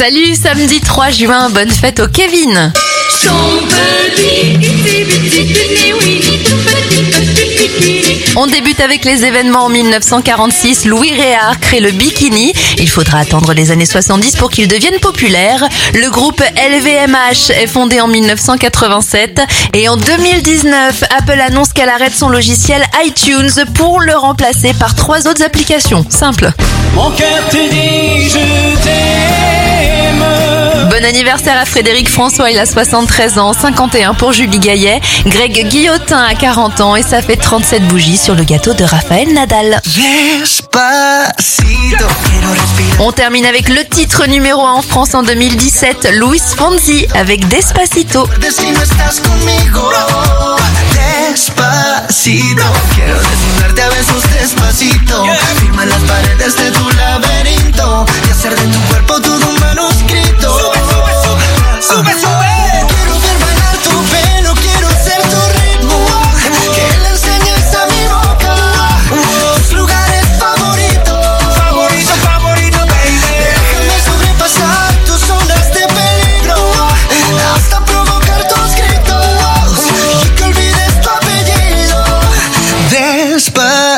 Salut, samedi 3 juin, bonne fête au Kevin. On débute avec les événements en 1946. Louis Réard crée le bikini. Il faudra attendre les années 70 pour qu'il devienne populaire. Le groupe LVMH est fondé en 1987. Et en 2019, Apple annonce qu'elle arrête son logiciel iTunes pour le remplacer par trois autres applications. Simple. Mon cœur. Bon anniversaire à Frédéric François, il a 73 ans, 51 pour Julie Gaillet, Greg Guillotin a 40 ans et ça fait 37 bougies sur le gâteau de Raphaël Nadal. On termine avec le titre numéro 1 en France en 2017, Luis Fonsi avec Despacito. Despacito, quiero desnudarte a besos despacito. Firma las paredes de tu laberinto y hacer de tu cuerpo. Sube, sube.